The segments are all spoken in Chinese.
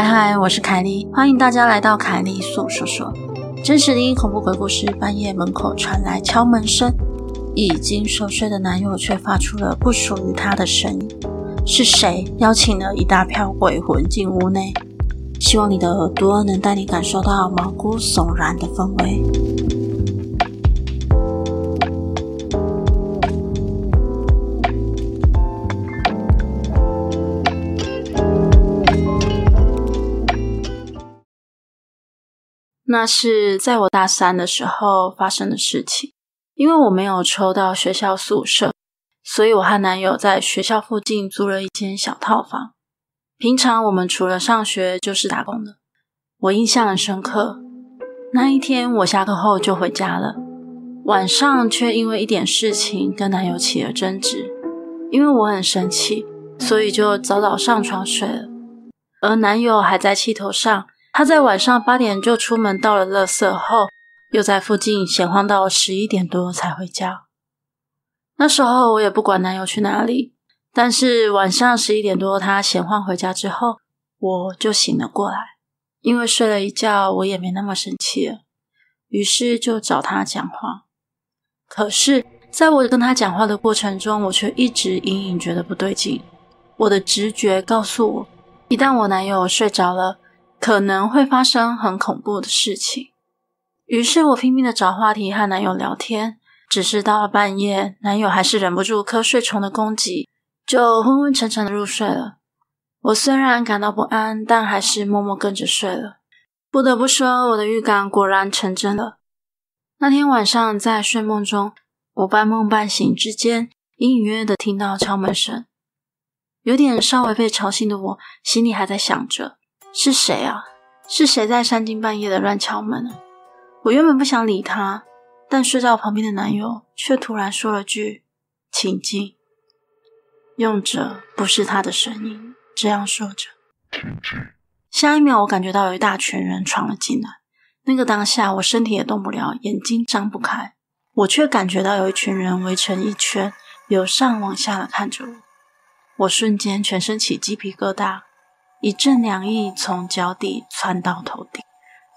嗨嗨，我是凯莉，欢迎大家来到凯莉诉说说。真实的恐怖鬼故事，半夜门口传来敲门声，已经熟睡的男友却发出了不属于他的声音。是谁邀请了一大票鬼魂进屋内？希望你的耳朵能带你感受到毛骨悚然的氛围。那是在我大三的时候发生的事情，因为我没有抽到学校宿舍，所以我和男友在学校附近租了一间小套房。平常我们除了上学就是打工的。我印象很深刻，那一天我下课后就回家了，晚上却因为一点事情跟男友起了争执。因为我很生气，所以就早早上床睡了，而男友还在气头上。他在晚上八点就出门到了垃圾后，又在附近闲晃到十一点多才回家。那时候我也不管男友去哪里，但是晚上十一点多他闲晃回家之后，我就醒了过来。因为睡了一觉，我也没那么生气了，于是就找他讲话。可是，在我跟他讲话的过程中，我却一直隐隐觉得不对劲。我的直觉告诉我，一旦我男友睡着了，可能会发生很恐怖的事情，于是我拼命的找话题和男友聊天，只是到了半夜，男友还是忍不住瞌睡虫的攻击，就昏昏沉沉的入睡了。我虽然感到不安，但还是默默跟着睡了。不得不说，我的预感果然成真了。那天晚上在睡梦中，我半梦半醒之间，隐隐约约的听到敲门声，有点稍微被吵醒的我，心里还在想着。是谁啊？是谁在三更半夜的乱敲门呢？我原本不想理他，但睡在我旁边的男友却突然说了句“请进”，用着不是他的声音，这样说着。下一秒，我感觉到有一大群人闯了进来。那个当下，我身体也动不了，眼睛张不开，我却感觉到有一群人围成一圈，由上往下的看着我。我瞬间全身起鸡皮疙瘩。一阵凉意从脚底窜到头顶，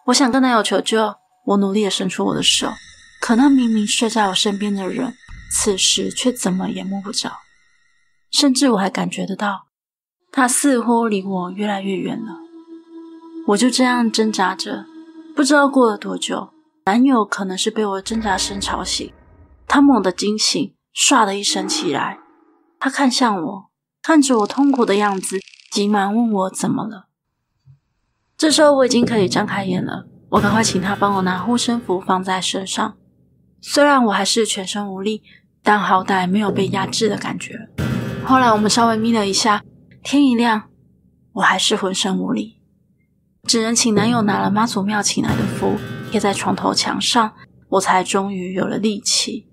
我想跟男友求救，我努力的伸出我的手，可那明明睡在我身边的人，此时却怎么也摸不着，甚至我还感觉得到，他似乎离我越来越远了。我就这样挣扎着，不知道过了多久，男友可能是被我挣扎声吵醒，他猛地惊醒，唰的一声起来，他看向我，看着我痛苦的样子。急忙问我怎么了？这时候我已经可以张开眼了，我赶快请他帮我拿护身符放在身上。虽然我还是全身无力，但好歹没有被压制的感觉。后来我们稍微眯了一下，天一亮，我还是浑身无力，只能请男友拿了妈祖庙请来的符贴在床头墙上，我才终于有了力气。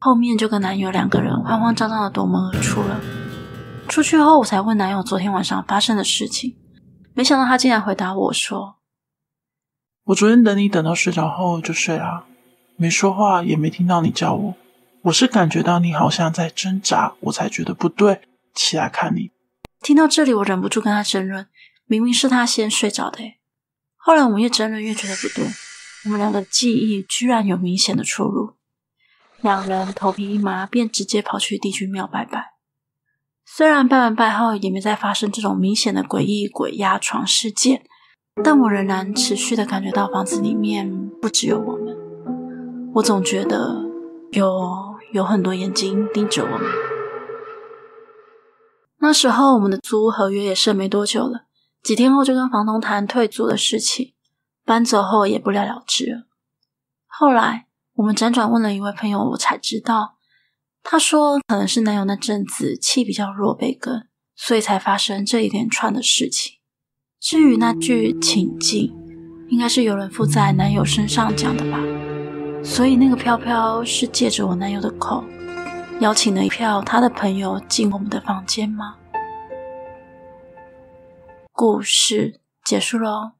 后面就跟男友两个人慌慌张张的夺门而出了。出去后，我才问男友昨天晚上发生的事情，没想到他竟然回答我说：“我昨天等你等到睡着后就睡了，没说话，也没听到你叫我。我是感觉到你好像在挣扎，我才觉得不对，起来看你。”听到这里，我忍不住跟他争论，明明是他先睡着的。后来我们越争论越觉得不对，我们两个记忆居然有明显的出入，两人头皮一麻，便直接跑去地军庙拜拜。虽然拜完拜后也没再发生这种明显的诡异鬼压床事件，但我仍然持续的感觉到房子里面不只有我们，我总觉得有有很多眼睛盯着我们。那时候我们的租屋合约也剩没多久了，几天后就跟房东谈退租的事情，搬走后也不了了之。后来我们辗转问了一位朋友，我才知道。他说：“可能是男友那阵子气比较弱，被跟，所以才发生这一连串的事情。至于那句‘请进’，应该是有人附在男友身上讲的吧？所以那个飘飘是借着我男友的口，邀请了一票他的朋友进我们的房间吗？”故事结束喽。